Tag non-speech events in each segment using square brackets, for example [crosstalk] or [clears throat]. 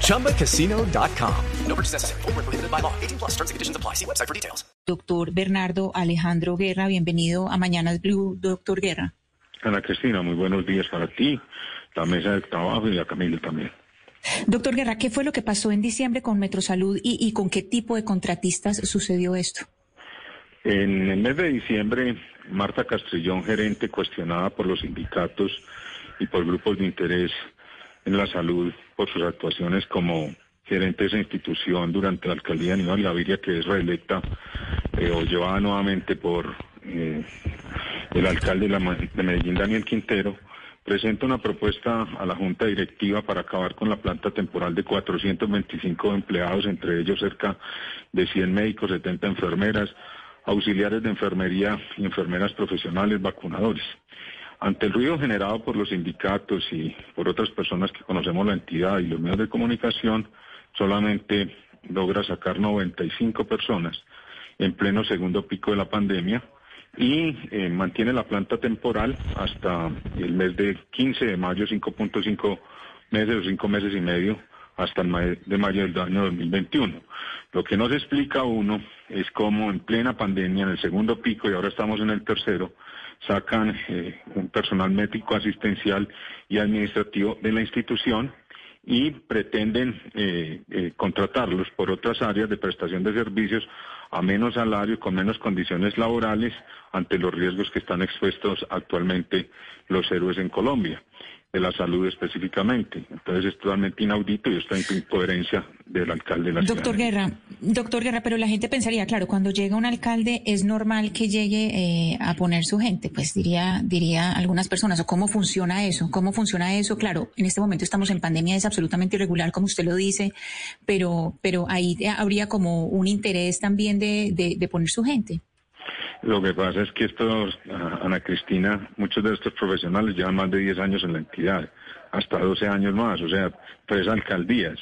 ChumbaCasino.com. No purchase necessary. Full prohibited by law. 18 plus terms and conditions apply. See website for details. Doctor Bernardo Alejandro Guerra, bienvenido a Mañanas Blue, doctor Guerra. Ana Cristina, muy buenos días para ti, la mesa de trabajo y a Camila también. Doctor Guerra, ¿qué fue lo que pasó en diciembre con Metrosalud y, y con qué tipo de contratistas sucedió esto? En el mes de diciembre, Marta Castrillón, gerente cuestionada por los sindicatos y por grupos de interés en la salud por sus actuaciones como gerente de esa institución durante la alcaldía de Aníbal Gaviria, que es reelecta eh, o llevada nuevamente por eh, el alcalde de Medellín, Daniel Quintero, presenta una propuesta a la Junta Directiva para acabar con la planta temporal de 425 empleados, entre ellos cerca de 100 médicos, 70 enfermeras, auxiliares de enfermería y enfermeras profesionales, vacunadores. Ante el ruido generado por los sindicatos y por otras personas que conocemos la entidad y los medios de comunicación, solamente logra sacar 95 personas en pleno segundo pico de la pandemia y eh, mantiene la planta temporal hasta el mes de 15 de mayo, 5.5 meses o 5 meses y medio hasta el de mayo del año 2021. Lo que nos explica uno es cómo en plena pandemia, en el segundo pico y ahora estamos en el tercero, sacan eh, un personal médico asistencial y administrativo de la institución y pretenden eh, eh, contratarlos por otras áreas de prestación de servicios a menos salario, con menos condiciones laborales, ante los riesgos que están expuestos actualmente los héroes en Colombia de la salud específicamente. Entonces es totalmente inaudito y está en incoherencia del alcalde de la doctor Guerra, doctor Guerra, pero la gente pensaría, claro, cuando llega un alcalde es normal que llegue eh, a poner su gente, pues diría, diría algunas personas, o cómo funciona eso, cómo funciona eso, claro, en este momento estamos en pandemia, es absolutamente irregular, como usted lo dice, pero, pero ahí habría como un interés también de, de, de poner su gente. Lo que pasa es que estos, Ana Cristina, muchos de estos profesionales llevan más de 10 años en la entidad, hasta 12 años más, o sea, tres alcaldías.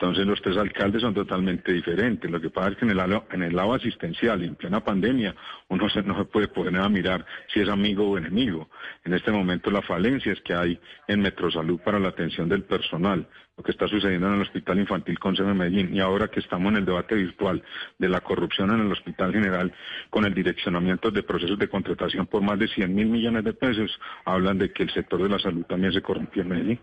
Entonces los tres alcaldes son totalmente diferentes. Lo que pasa es que en el lado, en el lado asistencial en plena pandemia uno no se puede poner a mirar si es amigo o enemigo. En este momento la falencia es que hay en Metrosalud para la atención del personal, lo que está sucediendo en el Hospital Infantil Consejo de Medellín y ahora que estamos en el debate virtual de la corrupción en el Hospital General con el direccionamiento de procesos de contratación por más de 100 mil millones de pesos, hablan de que el sector de la salud también se corrompió en Medellín.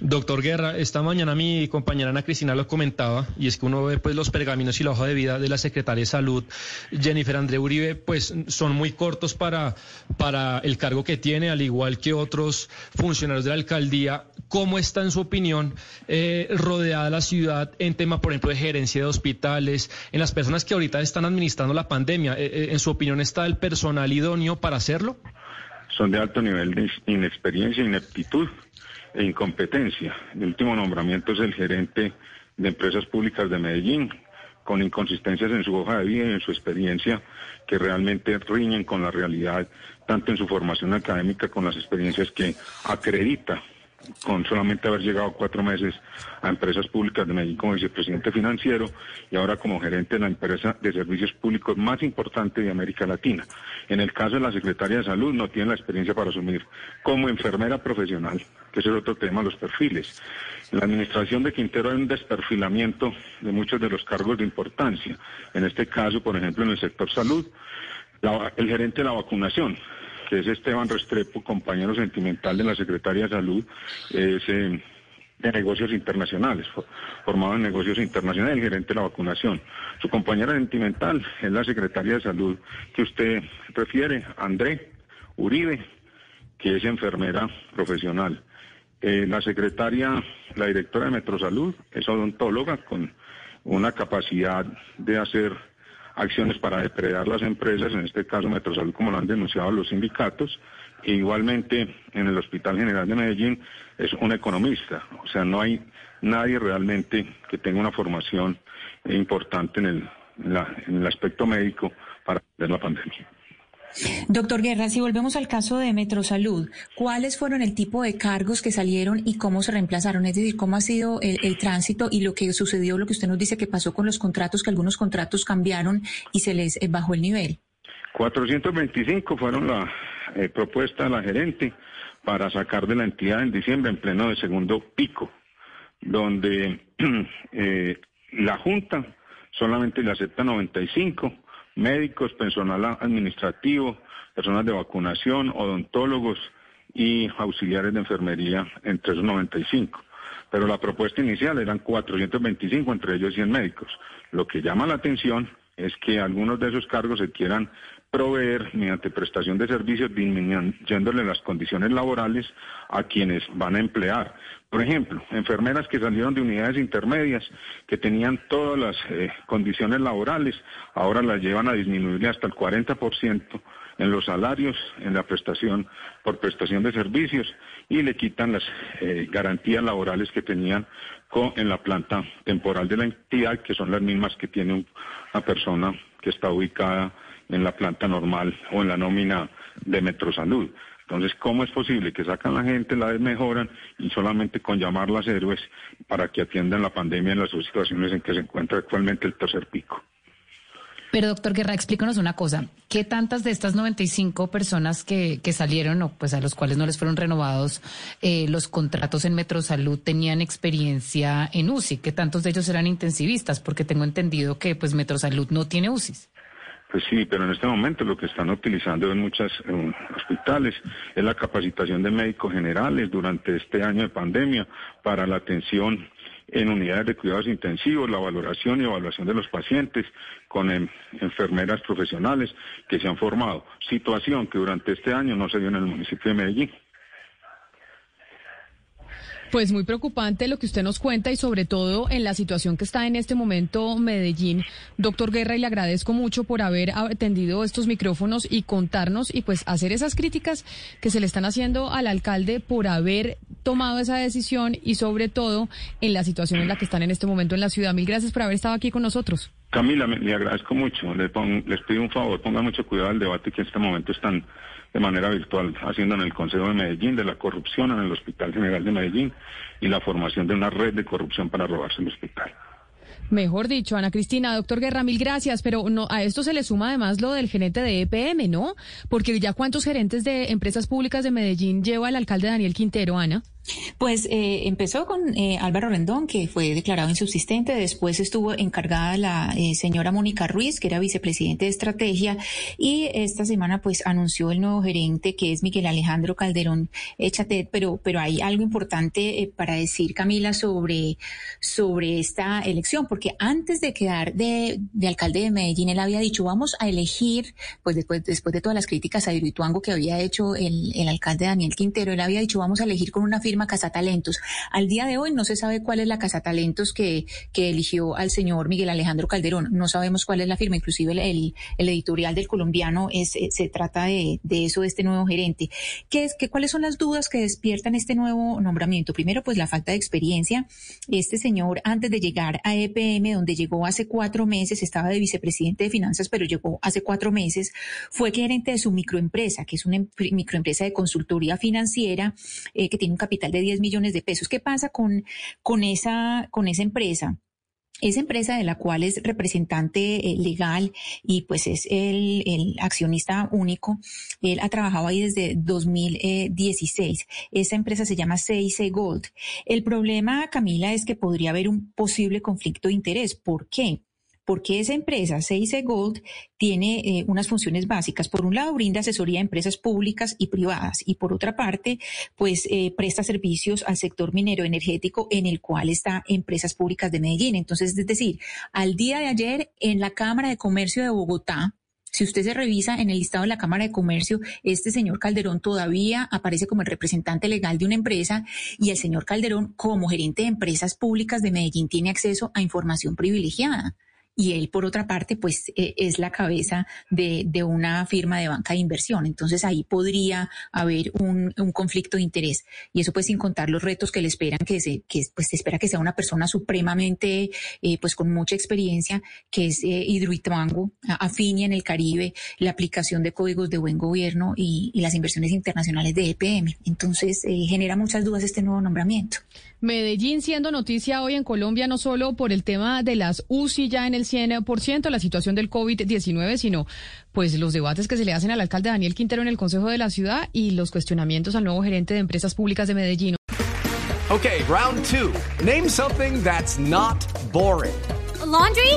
Doctor Guerra, esta mañana mi compañera Ana Cristina lo comentaba, y es que uno ve pues los pergaminos y la hoja de vida de la secretaria de Salud, Jennifer André Uribe, pues son muy cortos para, para el cargo que tiene, al igual que otros funcionarios de la alcaldía. ¿Cómo está, en su opinión, eh, rodeada la ciudad en tema, por ejemplo, de gerencia de hospitales, en las personas que ahorita están administrando la pandemia? Eh, eh, ¿En su opinión está el personal idóneo para hacerlo? Son de alto nivel de inexperiencia ineptitud e incompetencia. El último nombramiento es el gerente de empresas públicas de Medellín, con inconsistencias en su hoja de vida y en su experiencia que realmente riñen con la realidad, tanto en su formación académica con las experiencias que acredita con solamente haber llegado cuatro meses a empresas públicas de Medellín como vicepresidente financiero y ahora como gerente de la empresa de servicios públicos más importante de América Latina. En el caso de la secretaria de Salud no tiene la experiencia para asumir como enfermera profesional, que es el otro tema, los perfiles. En la administración de Quintero hay un desperfilamiento de muchos de los cargos de importancia. En este caso, por ejemplo, en el sector salud, el gerente de la vacunación que es Esteban Restrepo, compañero sentimental de la Secretaría de Salud, es eh, de negocios internacionales, formado en negocios internacionales, el gerente de la vacunación. Su compañera sentimental es la Secretaría de Salud que usted refiere, André Uribe, que es enfermera profesional. Eh, la secretaria, la directora de Metrosalud, es odontóloga con una capacidad de hacer acciones para depredar las empresas, en este caso Metrosalud, como lo han denunciado los sindicatos. E igualmente en el Hospital General de Medellín es un economista, o sea, no hay nadie realmente que tenga una formación importante en el en el aspecto médico para la pandemia. Doctor Guerra, si volvemos al caso de Metrosalud, ¿cuáles fueron el tipo de cargos que salieron y cómo se reemplazaron? Es decir, ¿cómo ha sido el, tránsito y lo que sucedió, lo que usted nos dice que pasó con los contratos, que algunos contratos cambiaron y se les eh, bajó el nivel? 425 fueron la eh, propuesta de la gerente para sacar de la entidad en diciembre en pleno de segundo pico, donde [clears throat] eh, la Junta solamente le acepta 95 médicos, personal administrativo, personas de vacunación, odontólogos y auxiliares de enfermería entre esos 95. Pero la propuesta inicial eran 425, entre ellos 100 médicos. Lo que llama la atención es que algunos de esos cargos se quieran proveer mediante prestación de servicios disminuyéndole las condiciones laborales a quienes van a emplear. Por ejemplo, enfermeras que salieron de unidades intermedias, que tenían todas las eh, condiciones laborales, ahora las llevan a disminuirle hasta el 40% en los salarios, en la prestación por prestación de servicios y le quitan las eh, garantías laborales que tenían en la planta temporal de la entidad, que son las mismas que tiene una persona que está ubicada en la planta normal o en la nómina de Metrosalud. Entonces, ¿cómo es posible que sacan la gente, la desmejoran y solamente con llamarlas héroes para que atiendan la pandemia en las situaciones en que se encuentra actualmente el tercer pico? Pero doctor Guerra, explícanos una cosa. ¿Qué tantas de estas 95 personas que, que salieron o pues a los cuales no les fueron renovados eh, los contratos en Metrosalud tenían experiencia en UCI? ¿Qué tantos de ellos eran intensivistas? Porque tengo entendido que pues Metrosalud no tiene UCIs. Pues sí, pero en este momento lo que están utilizando en muchos hospitales es la capacitación de médicos generales durante este año de pandemia para la atención en unidades de cuidados intensivos, la valoración y evaluación de los pacientes con enfermeras profesionales que se han formado. Situación que durante este año no se dio en el municipio de Medellín. Pues muy preocupante lo que usted nos cuenta y sobre todo en la situación que está en este momento Medellín. Doctor Guerra, y le agradezco mucho por haber atendido estos micrófonos y contarnos y pues hacer esas críticas que se le están haciendo al alcalde por haber tomado esa decisión y sobre todo en la situación en la que están en este momento en la ciudad. Mil gracias por haber estado aquí con nosotros. Camila, le agradezco mucho. Les, les pido un favor, ponga mucho cuidado al debate que en este momento están de manera virtual, haciendo en el Consejo de Medellín de la corrupción en el Hospital General de Medellín y la formación de una red de corrupción para robarse el hospital. Mejor dicho, Ana Cristina, doctor Guerra, mil gracias, pero no, a esto se le suma además lo del gerente de EPM, ¿no? Porque ya cuántos gerentes de empresas públicas de Medellín lleva el alcalde Daniel Quintero, Ana. Pues eh, empezó con eh, Álvaro Rendón, que fue declarado insubsistente. Después estuvo encargada la eh, señora Mónica Ruiz, que era vicepresidente de estrategia. Y esta semana, pues anunció el nuevo gerente, que es Miguel Alejandro Calderón Echatet. Pero, pero hay algo importante para decir, Camila, sobre, sobre esta elección, porque antes de quedar de, de, alcalde de Medellín, él había dicho, vamos a elegir, pues después, después de todas las críticas a Hidroituango que había hecho el, el alcalde Daniel Quintero, él había dicho, vamos a elegir con una firma Casa Talentos. Al día de hoy no se sabe cuál es la Casa Talentos que, que eligió al señor Miguel Alejandro Calderón. No sabemos cuál es la firma. Inclusive el, el, editorial del colombiano es, eh, se trata de, de, eso, de este nuevo gerente. ¿Qué es, qué, ¿Cuáles son las dudas que despiertan este nuevo nombramiento? Primero, pues la falta de experiencia. Este señor, antes de llegar a EPM, donde llegó hace cuatro meses, estaba de vicepresidente de finanzas, pero llegó hace cuatro meses, fue gerente de su microempresa, que es una em, microempresa de consultoría financiera eh, que tiene un capital de 10 millones de pesos. ¿Qué pasa con, con, esa, con esa empresa? Esa empresa de la cual es representante eh, legal y pues es el, el, accionista único, él ha trabajado ahí desde 2016. Esa empresa se llama CIC Gold. El problema, Camila, es que podría haber un posible conflicto de interés. ¿Por qué? Porque esa empresa, CIC Gold, tiene eh, unas funciones básicas. Por un lado, brinda asesoría a empresas públicas y privadas y por otra parte, pues eh, presta servicios al sector minero energético en el cual está Empresas Públicas de Medellín. Entonces, es decir, al día de ayer en la Cámara de Comercio de Bogotá, si usted se revisa en el listado de la Cámara de Comercio, este señor Calderón todavía aparece como el representante legal de una empresa y el señor Calderón como gerente de empresas públicas de Medellín tiene acceso a información privilegiada y él, por otra parte, pues eh, es la cabeza de, de, una firma de banca de inversión. Entonces ahí podría haber un, conflicto de interés. Y eso pues sin contar los retos que le esperan, que, se, que pues se espera que sea una persona supremamente, eh, pues con mucha experiencia, que es eh, Hidroituango, Afinia en el Caribe, la aplicación de códigos de buen gobierno y, y las inversiones internacionales de EPM. Entonces eh, genera muchas dudas este nuevo nombramiento. Medellín siendo noticia hoy en Colombia no solo por el tema de las UCI ya en el 100%, la situación del COVID-19, sino pues los debates que se le hacen al alcalde Daniel Quintero en el Consejo de la Ciudad y los cuestionamientos al nuevo gerente de empresas públicas de Medellín. Okay, round two. Name something that's not boring. A laundry?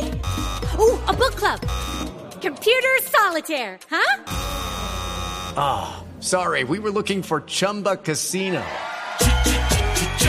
Ooh, a book club. Computer solitaire, huh? Ah, oh, sorry, we were looking for Chumba Casino.